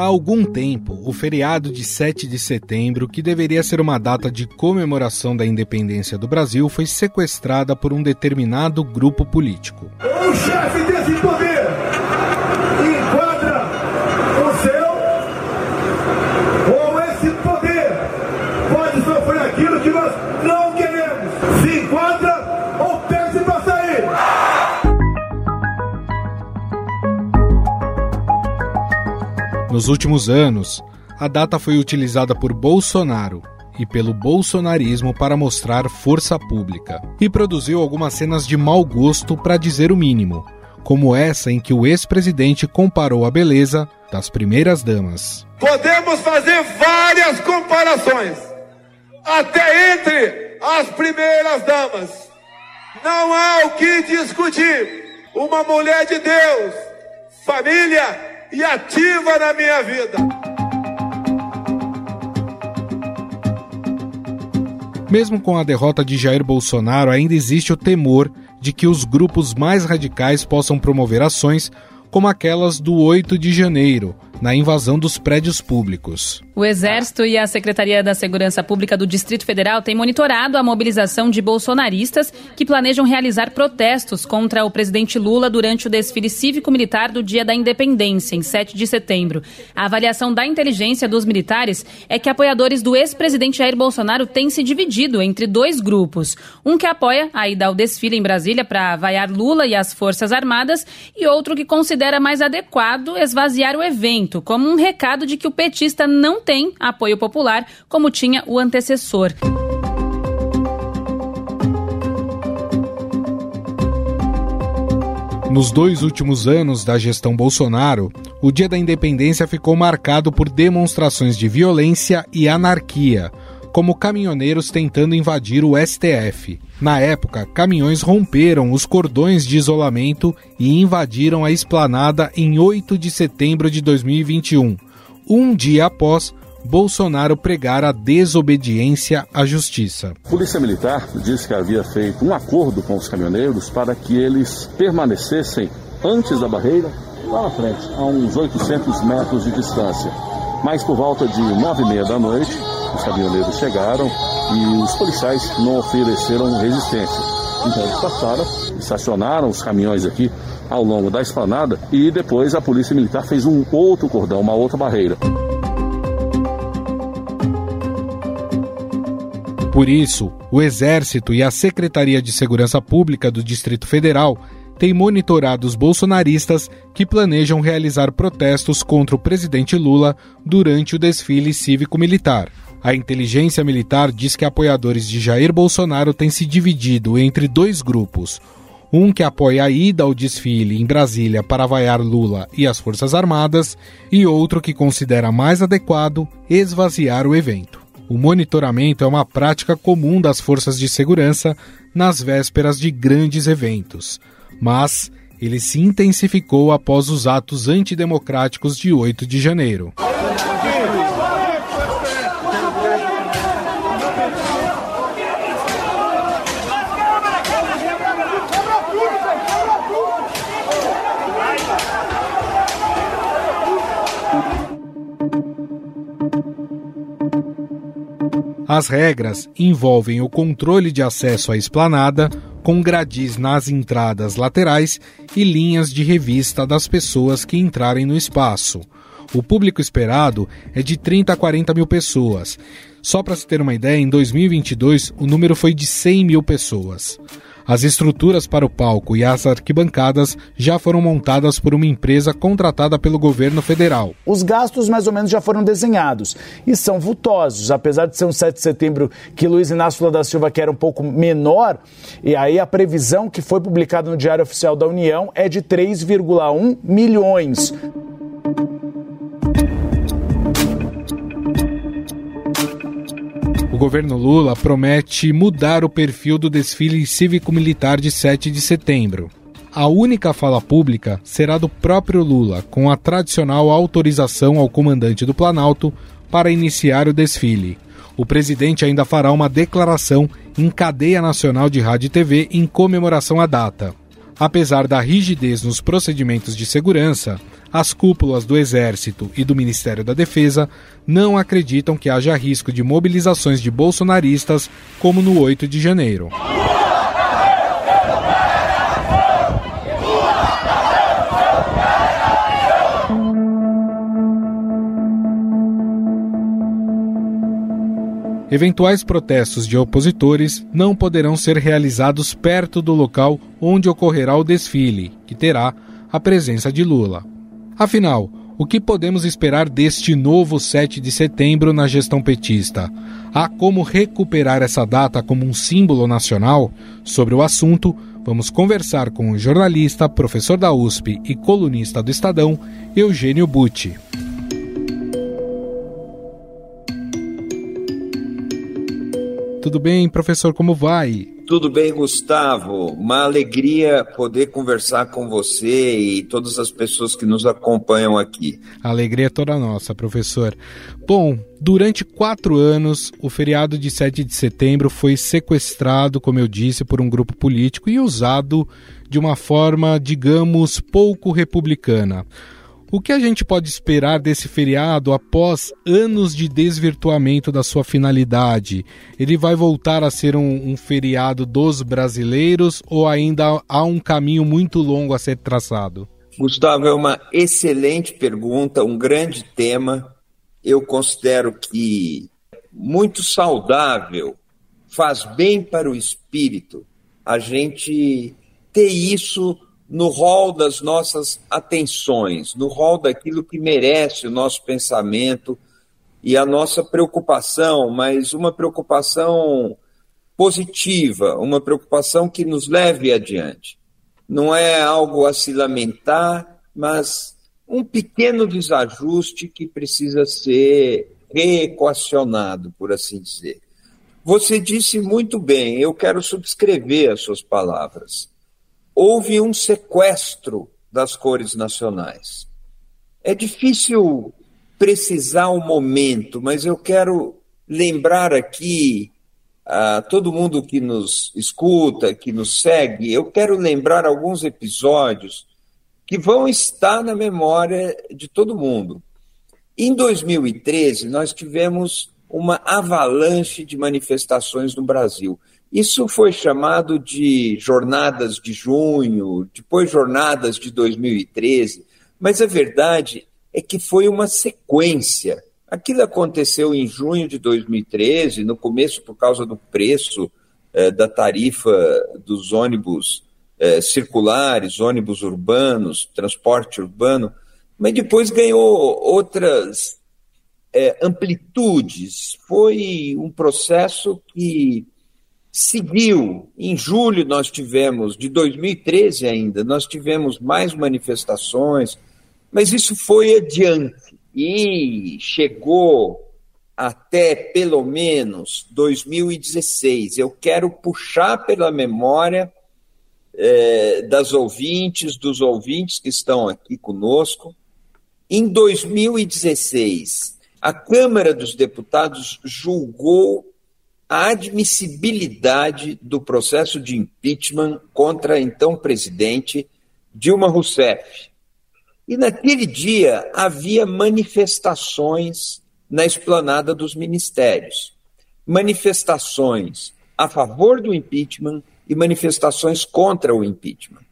Há algum tempo, o feriado de 7 de setembro, que deveria ser uma data de comemoração da independência do Brasil, foi sequestrada por um determinado grupo político. O chefe desse poder Nos últimos anos, a data foi utilizada por Bolsonaro e pelo bolsonarismo para mostrar força pública e produziu algumas cenas de mau gosto para dizer o mínimo, como essa em que o ex-presidente comparou a beleza das primeiras damas. Podemos fazer várias comparações, até entre as primeiras damas. Não há o que discutir. Uma mulher de Deus, família e ativa na minha vida. Mesmo com a derrota de Jair Bolsonaro, ainda existe o temor de que os grupos mais radicais possam promover ações como aquelas do 8 de janeiro, na invasão dos prédios públicos. O Exército e a Secretaria da Segurança Pública do Distrito Federal têm monitorado a mobilização de bolsonaristas que planejam realizar protestos contra o presidente Lula durante o desfile cívico-militar do Dia da Independência, em 7 de setembro. A avaliação da inteligência dos militares é que apoiadores do ex-presidente Jair Bolsonaro têm se dividido entre dois grupos. Um que apoia a ida ao desfile em Brasília para vaiar Lula e as Forças Armadas e outro que considera mais adequado esvaziar o evento, como um recado de que o petista não tem apoio popular, como tinha o antecessor. Nos dois últimos anos da gestão Bolsonaro, o Dia da Independência ficou marcado por demonstrações de violência e anarquia, como caminhoneiros tentando invadir o STF. Na época, caminhões romperam os cordões de isolamento e invadiram a esplanada em 8 de setembro de 2021, um dia após Bolsonaro pregar a desobediência à justiça. Polícia Militar disse que havia feito um acordo com os caminhoneiros para que eles permanecessem antes da barreira, lá na frente, a uns 800 metros de distância. Mas por volta de nove e meia da noite, os caminhoneiros chegaram e os policiais não ofereceram resistência. Então eles passaram, estacionaram os caminhões aqui ao longo da esplanada e depois a Polícia Militar fez um outro cordão, uma outra barreira. Por isso, o Exército e a Secretaria de Segurança Pública do Distrito Federal têm monitorado os bolsonaristas que planejam realizar protestos contra o presidente Lula durante o desfile cívico-militar. A inteligência militar diz que apoiadores de Jair Bolsonaro têm se dividido entre dois grupos. Um que apoia a ida ao desfile em Brasília para vaiar Lula e as Forças Armadas, e outro que considera mais adequado esvaziar o evento. O monitoramento é uma prática comum das forças de segurança nas vésperas de grandes eventos, mas ele se intensificou após os atos antidemocráticos de 8 de janeiro. As regras envolvem o controle de acesso à esplanada, com gradis nas entradas laterais e linhas de revista das pessoas que entrarem no espaço. O público esperado é de 30 a 40 mil pessoas. Só para se ter uma ideia, em 2022 o número foi de 100 mil pessoas. As estruturas para o palco e as arquibancadas já foram montadas por uma empresa contratada pelo governo federal. Os gastos mais ou menos já foram desenhados e são vultosos, apesar de ser um 7 de setembro que Luiz Inácio Lula da Silva quer um pouco menor, e aí a previsão que foi publicada no Diário Oficial da União é de 3,1 milhões. Governo Lula promete mudar o perfil do desfile cívico-militar de 7 de setembro. A única fala pública será do próprio Lula, com a tradicional autorização ao comandante do Planalto para iniciar o desfile. O presidente ainda fará uma declaração em cadeia nacional de rádio e TV em comemoração à data. Apesar da rigidez nos procedimentos de segurança, as cúpulas do Exército e do Ministério da Defesa não acreditam que haja risco de mobilizações de bolsonaristas como no 8 de janeiro. Eventuais protestos de opositores não poderão ser realizados perto do local onde ocorrerá o desfile, que terá a presença de Lula. Afinal, o que podemos esperar deste novo 7 de setembro na gestão petista? Há como recuperar essa data como um símbolo nacional? Sobre o assunto, vamos conversar com o jornalista, professor da USP e colunista do Estadão, Eugênio Butti. Tudo bem, professor? Como vai? Tudo bem, Gustavo. Uma alegria poder conversar com você e todas as pessoas que nos acompanham aqui. A alegria é toda nossa, professor. Bom, durante quatro anos, o feriado de 7 de setembro foi sequestrado, como eu disse, por um grupo político e usado de uma forma, digamos, pouco republicana. O que a gente pode esperar desse feriado após anos de desvirtuamento da sua finalidade? Ele vai voltar a ser um, um, feriado dos brasileiros ou ainda há um caminho muito longo a ser traçado? Gustavo, é uma excelente pergunta, um grande tema. Eu considero que muito saudável, faz bem para o espírito a gente ter isso no rol das nossas atenções, no rol daquilo que merece o nosso pensamento e a nossa preocupação, mas uma preocupação positiva, uma preocupação que nos leve adiante. Não é algo a se lamentar, mas um pequeno desajuste que precisa ser reequacionado, por assim dizer. Você disse muito bem, eu quero subscrever as suas palavras houve um sequestro das cores nacionais. É difícil precisar o momento, mas eu quero lembrar aqui a todo mundo que nos escuta, que nos segue, eu quero lembrar alguns episódios que vão estar na memória de todo mundo. Em 2013, nós tivemos uma avalanche de manifestações no Brasil. Isso foi chamado de Jornadas de Junho, depois Jornadas de 2013, mas a verdade é que foi uma sequência. Aquilo aconteceu em junho de 2013, no começo por causa do preço eh, da tarifa dos ônibus eh, circulares, ônibus urbanos, transporte urbano, mas depois ganhou outras eh, amplitudes. Foi um processo que seguiu. Em julho nós tivemos, de 2013 ainda, nós tivemos mais manifestações, mas isso foi adiante e chegou até pelo menos 2016. Eu quero puxar pela memória é, das ouvintes, dos ouvintes que estão aqui conosco. Em 2016, a Câmara dos Deputados julgou a admissibilidade do processo de impeachment contra a então presidente Dilma Rousseff. E naquele dia havia manifestações na esplanada dos ministérios. Manifestações a favor do impeachment e manifestações contra o impeachment.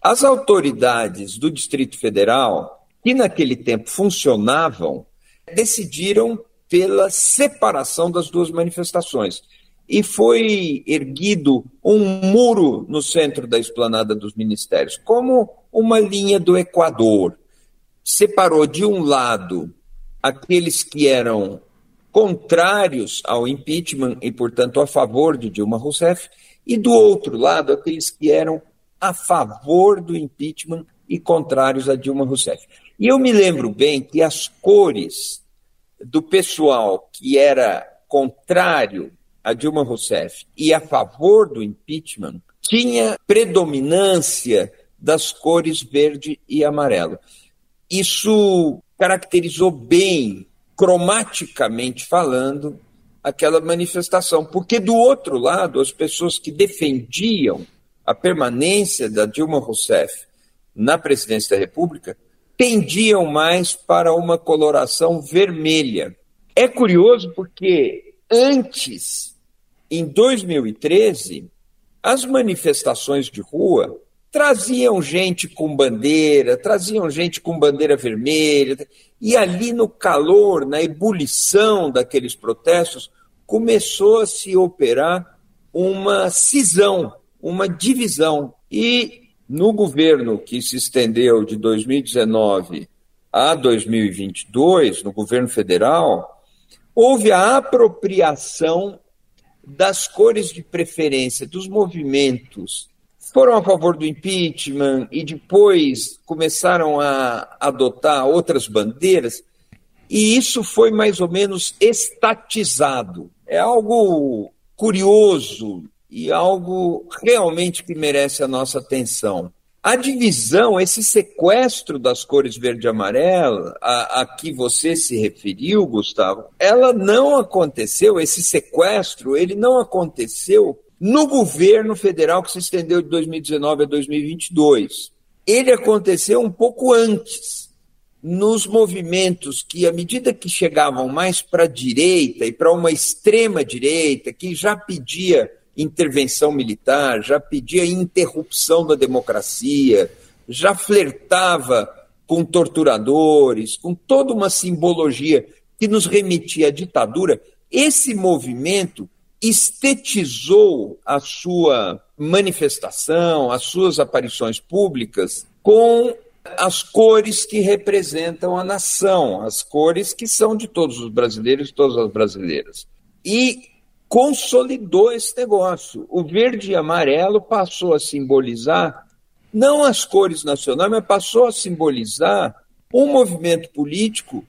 As autoridades do Distrito Federal, que naquele tempo funcionavam, decidiram pela separação das duas manifestações. E foi erguido um muro no centro da esplanada dos ministérios, como uma linha do Equador. Separou de um lado aqueles que eram contrários ao impeachment e, portanto, a favor de Dilma Rousseff, e do outro lado, aqueles que eram a favor do impeachment e contrários a Dilma Rousseff. E eu me lembro bem que as cores do pessoal que era contrário a Dilma Rousseff e a favor do impeachment tinha predominância das cores verde e amarelo. Isso caracterizou bem cromaticamente falando, aquela manifestação. Porque, do outro lado, as pessoas que defendiam a permanência da Dilma Rousseff na presidência da República tendiam mais para uma coloração vermelha. É curioso porque antes, em 2013, as manifestações de rua traziam gente com bandeira, traziam gente com bandeira vermelha, e ali no calor, na ebulição daqueles protestos, começou a se operar uma cisão, uma divisão. E no governo que se estendeu de 2019 a 2022, no governo federal, houve a apropriação das cores de preferência dos movimentos foram a favor do impeachment e depois começaram a adotar outras bandeiras, e isso foi mais ou menos estatizado. É algo curioso e algo realmente que merece a nossa atenção. A divisão, esse sequestro das cores verde e amarela, a, a, que você se referiu, Gustavo, ela não aconteceu, esse sequestro, ele não aconteceu no governo federal que se estendeu de 2019 a 2022. Ele aconteceu um pouco antes, nos movimentos que, à medida que chegavam mais para a direita e para uma extrema direita, que já pedia intervenção militar, já pedia interrupção da democracia, já flertava com torturadores, com toda uma simbologia que nos remetia à ditadura, esse movimento estetizou a sua manifestação, as suas aparições públicas com as cores que representam a nação, as cores que são de todos os brasileiros e todas as brasileiras. E consolidou esse negócio. O verde e amarelo passou a simbolizar não as cores nacionais, mas passou a simbolizar um movimento político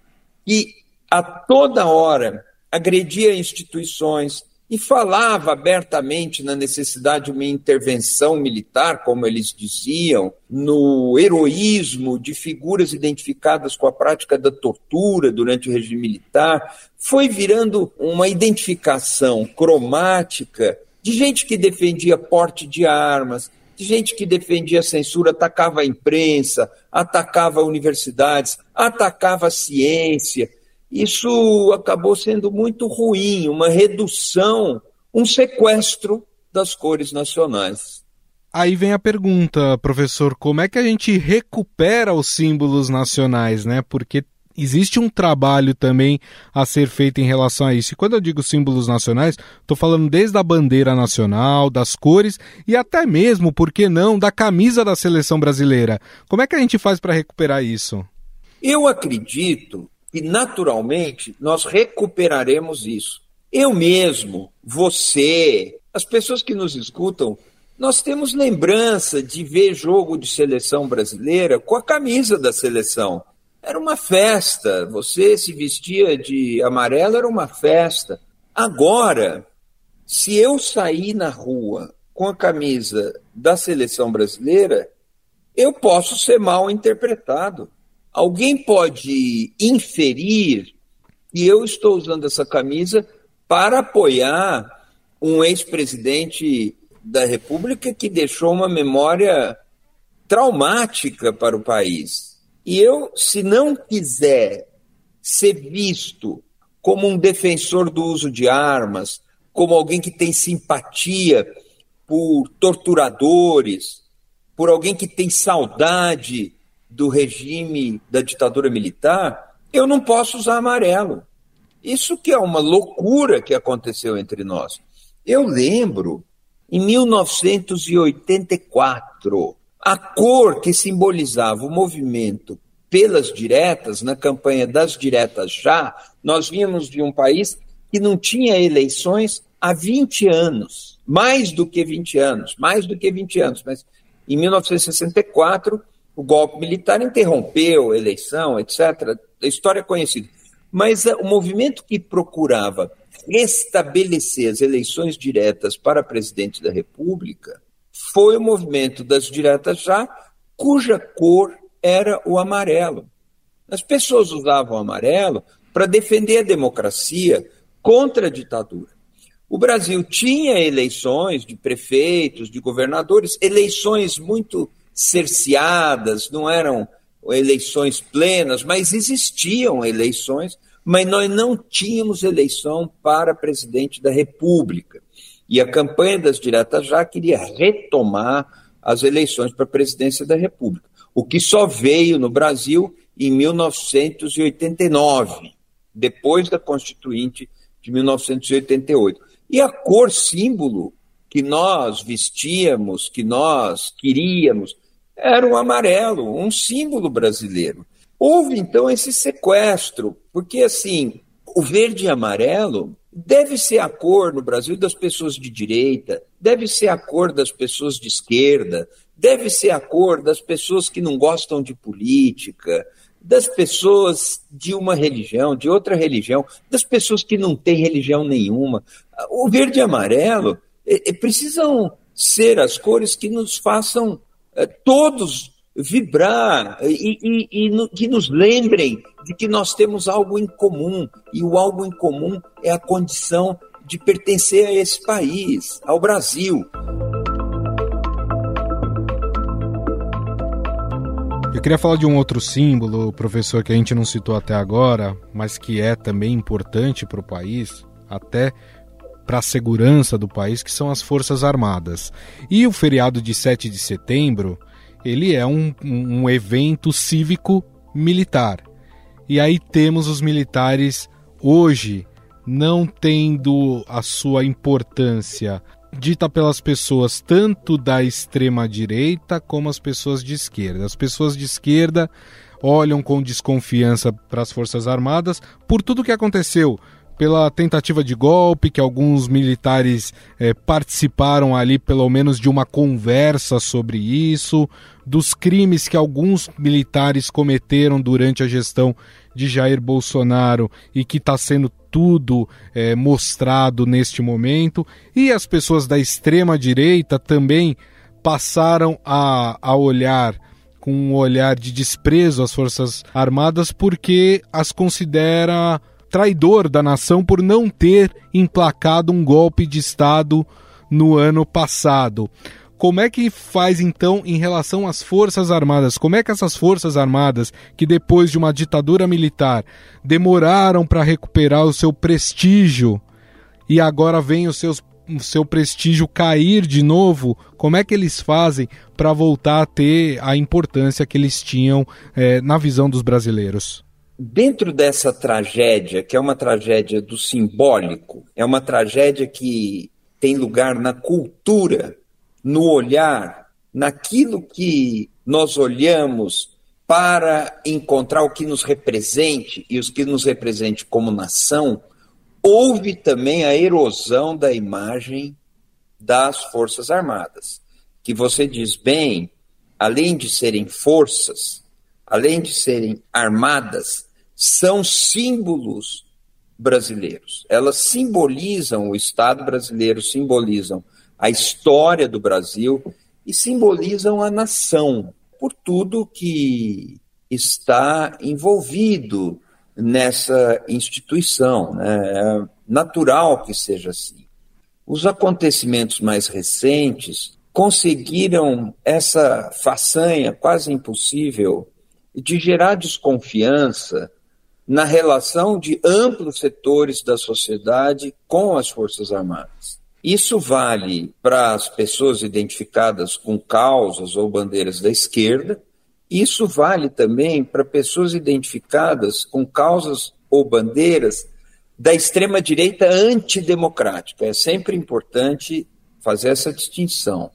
que a toda hora agredia instituições, e falava abertamente na necessidade de uma intervenção militar, como eles diziam, no heroísmo de figuras identificadas com a prática da tortura durante o regime militar, foi virando uma identificação cromática de gente que defendia porte de armas, de gente que defendia censura, atacava a imprensa, atacava universidades, atacava a ciência isso acabou sendo muito ruim, uma redução, um sequestro das cores nacionais. Aí vem a pergunta, professor, como é que a gente recupera os símbolos nacionais, né? Porque existe um trabalho também a ser feito em relação a isso. E quando eu digo símbolos nacionais, estou falando desde a bandeira nacional, das cores e até mesmo, por que não, da camisa da seleção brasileira. Como é que a gente faz para recuperar isso? Eu acredito e naturalmente nós recuperaremos isso. Eu mesmo, você, as pessoas que nos escutam, nós temos lembrança de ver jogo de seleção brasileira com a camisa da seleção. Era uma festa, você se vestia de amarelo, era uma festa. Agora, se eu sair na rua com a camisa da seleção brasileira, eu posso ser mal interpretado. Alguém pode inferir que eu estou usando essa camisa para apoiar um ex-presidente da República que deixou uma memória traumática para o país. E eu, se não quiser ser visto como um defensor do uso de armas, como alguém que tem simpatia por torturadores, por alguém que tem saudade do regime da ditadura militar, eu não posso usar amarelo. Isso que é uma loucura que aconteceu entre nós. Eu lembro, em 1984, a cor que simbolizava o movimento pelas diretas, na campanha das diretas já, nós vínhamos de um país que não tinha eleições há 20 anos, mais do que 20 anos, mais do que 20 anos, mas em 1964 o golpe militar interrompeu a eleição, etc. A história é conhecida. Mas uh, o movimento que procurava restabelecer as eleições diretas para presidente da República foi o movimento das diretas já, cuja cor era o amarelo. As pessoas usavam amarelo para defender a democracia contra a ditadura. O Brasil tinha eleições de prefeitos, de governadores, eleições muito cerceadas, não eram eleições plenas, mas existiam eleições, mas nós não tínhamos eleição para presidente da República. E a campanha das diretas já queria retomar as eleições para a presidência da República, o que só veio no Brasil em 1989, depois da Constituinte de 1988. E a cor símbolo que nós vestíamos, que nós queríamos, era o amarelo, um símbolo brasileiro. Houve então esse sequestro, porque assim, o verde e amarelo deve ser a cor no Brasil das pessoas de direita, deve ser a cor das pessoas de esquerda, deve ser a cor das pessoas que não gostam de política, das pessoas de uma religião, de outra religião, das pessoas que não têm religião nenhuma. O verde e amarelo é, é, precisam ser as cores que nos façam todos vibrar e, e, e no, que nos lembrem de que nós temos algo em comum, e o algo em comum é a condição de pertencer a esse país, ao Brasil. Eu queria falar de um outro símbolo, professor, que a gente não citou até agora, mas que é também importante para o país, até para a segurança do país, que são as Forças Armadas. E o feriado de 7 de setembro, ele é um, um evento cívico militar. E aí temos os militares hoje não tendo a sua importância dita pelas pessoas tanto da extrema direita como as pessoas de esquerda. As pessoas de esquerda olham com desconfiança para as Forças Armadas por tudo que aconteceu pela tentativa de golpe, que alguns militares eh, participaram ali, pelo menos, de uma conversa sobre isso, dos crimes que alguns militares cometeram durante a gestão de Jair Bolsonaro e que está sendo tudo eh, mostrado neste momento, e as pessoas da extrema direita também passaram a, a olhar com um olhar de desprezo às Forças Armadas porque as considera traidor da nação por não ter emplacado um golpe de Estado no ano passado. Como é que faz então em relação às Forças Armadas? Como é que essas Forças Armadas, que depois de uma ditadura militar demoraram para recuperar o seu prestígio e agora vem seus, o seu prestígio cair de novo, como é que eles fazem para voltar a ter a importância que eles tinham é, na visão dos brasileiros? Dentro dessa tragédia, que é uma tragédia do simbólico, é uma tragédia que tem lugar na cultura, no olhar, naquilo que nós olhamos para encontrar o que nos represente e os que nos represente como nação, houve também a erosão da imagem das Forças Armadas, que você diz bem, além de serem forças, além de serem armadas, são símbolos brasileiros. Elas simbolizam o Estado brasileiro, simbolizam a história do Brasil e simbolizam a nação, por tudo que está envolvido nessa instituição. Né? É natural que seja assim. Os acontecimentos mais recentes conseguiram essa façanha quase impossível de gerar desconfiança na relação de amplos setores da sociedade com as Forças Armadas. Isso vale para as pessoas identificadas com causas ou bandeiras da esquerda, isso vale também para pessoas identificadas com causas ou bandeiras da extrema-direita antidemocrática. É sempre importante fazer essa distinção.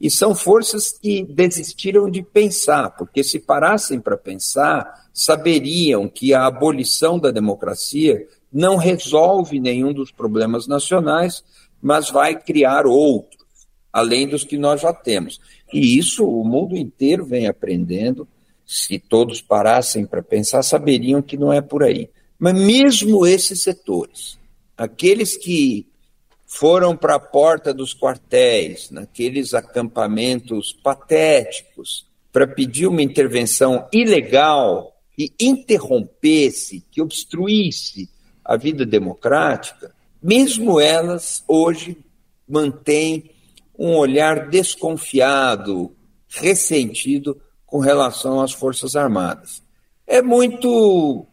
E são forças que desistiram de pensar, porque se parassem para pensar, saberiam que a abolição da democracia não resolve nenhum dos problemas nacionais, mas vai criar outros, além dos que nós já temos. E isso o mundo inteiro vem aprendendo. Se todos parassem para pensar, saberiam que não é por aí. Mas mesmo esses setores, aqueles que foram para a porta dos quartéis, naqueles acampamentos patéticos, para pedir uma intervenção ilegal que interrompesse, que obstruísse a vida democrática, mesmo elas hoje mantêm um olhar desconfiado, ressentido com relação às Forças Armadas. É muito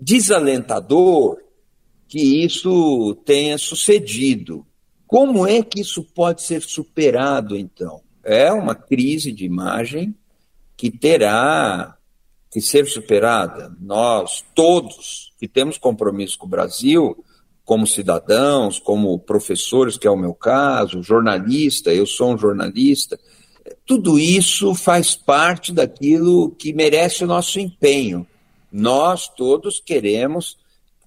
desalentador que isso tenha sucedido. Como é que isso pode ser superado, então? É uma crise de imagem que terá que ser superada. Nós, todos que temos compromisso com o Brasil, como cidadãos, como professores, que é o meu caso, jornalista, eu sou um jornalista, tudo isso faz parte daquilo que merece o nosso empenho. Nós todos queremos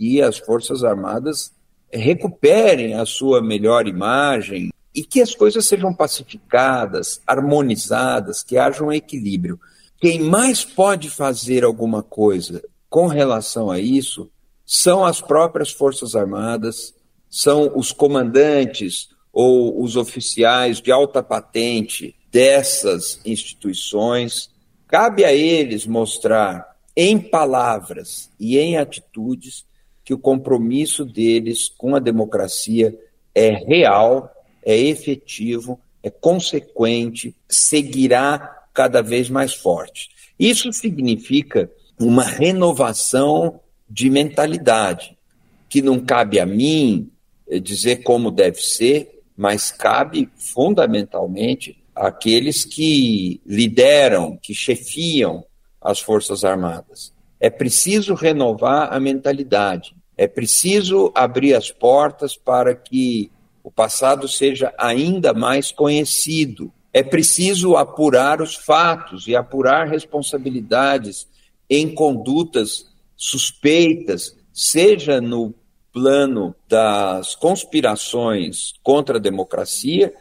que as Forças Armadas recuperem a sua melhor imagem e que as coisas sejam pacificadas, harmonizadas, que haja um equilíbrio. Quem mais pode fazer alguma coisa com relação a isso são as próprias Forças Armadas, são os comandantes ou os oficiais de alta patente dessas instituições. Cabe a eles mostrar em palavras e em atitudes que o compromisso deles com a democracia é real, é efetivo, é consequente, seguirá cada vez mais forte. Isso significa uma renovação de mentalidade, que não cabe a mim eh, dizer como deve ser, mas cabe fundamentalmente àqueles que lideram, que chefiam as Forças Armadas. É preciso renovar a mentalidade. É preciso abrir as portas para que o passado seja ainda mais conhecido. É preciso apurar os fatos e apurar responsabilidades em condutas suspeitas, seja no plano das conspirações contra a democracia,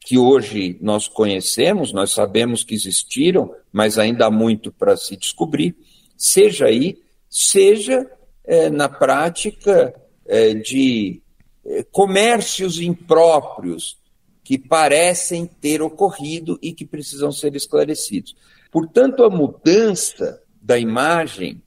que hoje nós conhecemos, nós sabemos que existiram, mas ainda há muito para se descobrir, seja aí, seja é, na prática é, de é, comércios impróprios que parecem ter ocorrido e que precisam ser esclarecidos. Portanto, a mudança da imagem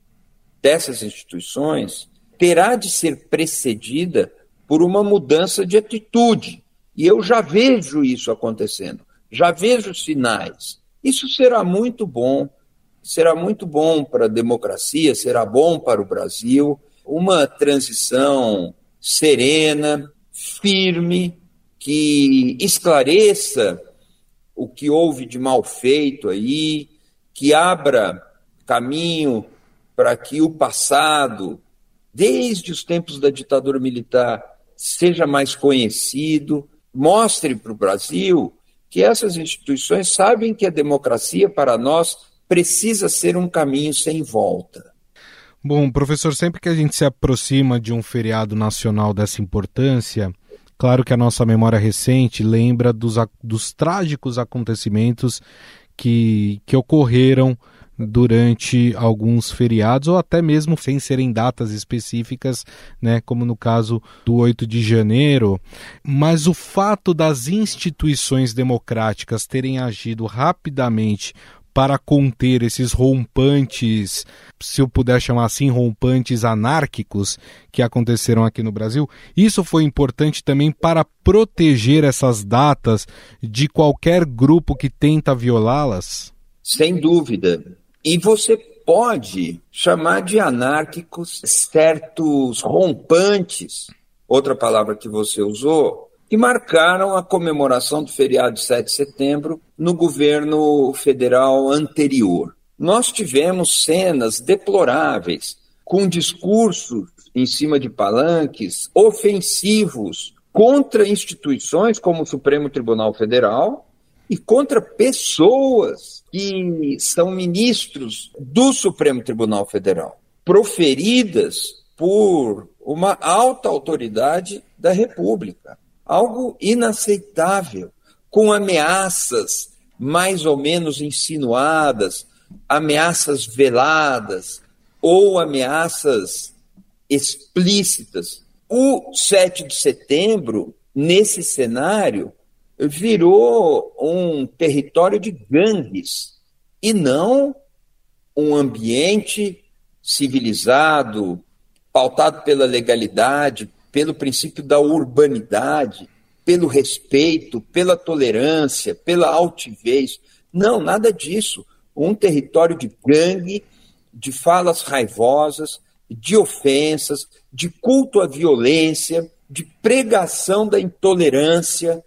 dessas instituições terá de ser precedida por uma mudança de atitude. E eu já vejo isso acontecendo, já vejo sinais. Isso será muito bom será muito bom para a democracia, será bom para o Brasil, uma transição serena, firme, que esclareça o que houve de mal feito aí, que abra caminho para que o passado, desde os tempos da ditadura militar, seja mais conhecido, mostre para o Brasil que essas instituições sabem que a democracia para nós precisa ser um caminho sem volta. Bom, professor, sempre que a gente se aproxima de um feriado nacional dessa importância, claro que a nossa memória recente lembra dos, dos trágicos acontecimentos que, que ocorreram durante alguns feriados ou até mesmo sem serem datas específicas, né, como no caso do 8 de janeiro, mas o fato das instituições democráticas terem agido rapidamente para conter esses rompantes, se eu puder chamar assim, rompantes anárquicos que aconteceram aqui no Brasil. Isso foi importante também para proteger essas datas de qualquer grupo que tenta violá-las? Sem dúvida. E você pode chamar de anárquicos certos rompantes, outra palavra que você usou, que marcaram a comemoração do feriado de 7 de setembro no governo federal anterior. Nós tivemos cenas deploráveis, com discursos em cima de palanques ofensivos contra instituições como o Supremo Tribunal Federal e contra pessoas que são ministros do Supremo Tribunal Federal, proferidas por uma alta autoridade da República algo inaceitável, com ameaças mais ou menos insinuadas, ameaças veladas ou ameaças explícitas. O 7 de setembro, nesse cenário, virou um território de gangues e não um ambiente civilizado, pautado pela legalidade, pelo princípio da urbanidade, pelo respeito, pela tolerância, pela altivez. Não, nada disso. Um território de gangue, de falas raivosas, de ofensas, de culto à violência, de pregação da intolerância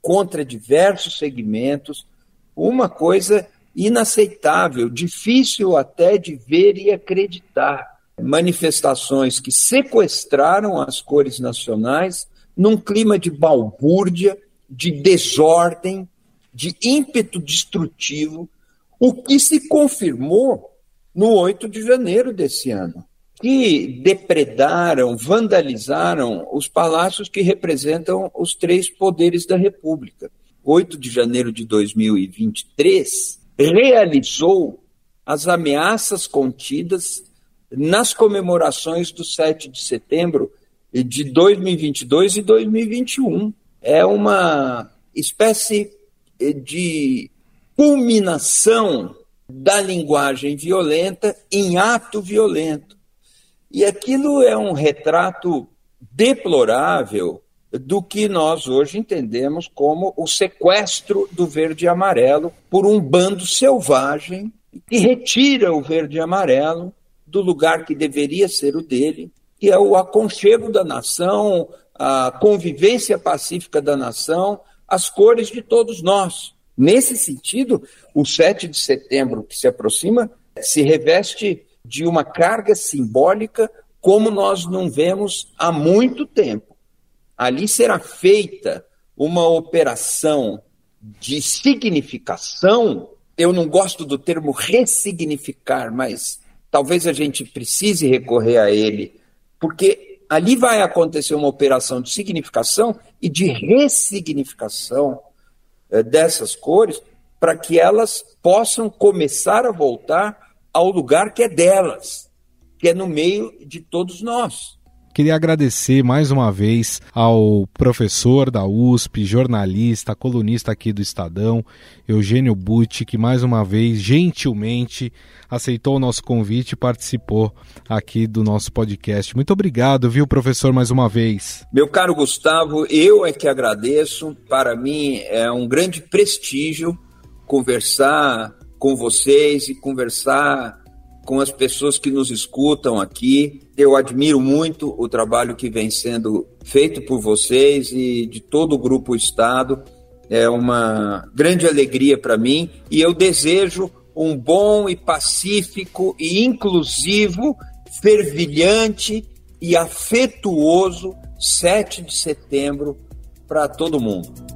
contra diversos segmentos. Uma coisa inaceitável, difícil até de ver e acreditar. Manifestações que sequestraram as cores nacionais num clima de balbúrdia, de desordem, de ímpeto destrutivo, o que se confirmou no 8 de janeiro desse ano, que depredaram, vandalizaram os palácios que representam os três poderes da República. 8 de janeiro de 2023 realizou as ameaças contidas nas comemorações do 7 de setembro de 2022 e 2021. É uma espécie de culminação da linguagem violenta em ato violento. E aquilo é um retrato deplorável do que nós hoje entendemos como o sequestro do verde e amarelo por um bando selvagem que retira o verde e amarelo do lugar que deveria ser o dele, que é o aconchego da nação, a convivência pacífica da nação, as cores de todos nós. Nesse sentido, o 7 de setembro que se aproxima se reveste de uma carga simbólica como nós não vemos há muito tempo. Ali será feita uma operação de significação. Eu não gosto do termo ressignificar, mas talvez a gente precise recorrer a ele, porque ali vai acontecer uma operação de significação e de ressignificação eh, dessas cores para que elas possam começar a voltar ao lugar que é delas, que é no meio de todos nós. Queria agradecer mais uma vez ao professor da USP, jornalista, colunista aqui do Estadão, Eugênio Butti, que mais uma vez, gentilmente, aceitou o nosso convite e participou aqui do nosso podcast. Muito obrigado, viu, professor, mais uma vez. Meu caro Gustavo, eu é que agradeço. Para mim é um grande prestígio conversar com vocês e conversar com as pessoas que nos escutam aqui. Eu admiro muito o trabalho que vem sendo feito por vocês e de todo o Grupo Estado. É uma grande alegria para mim e eu desejo um bom e pacífico e inclusivo, fervilhante e afetuoso 7 de setembro para todo mundo.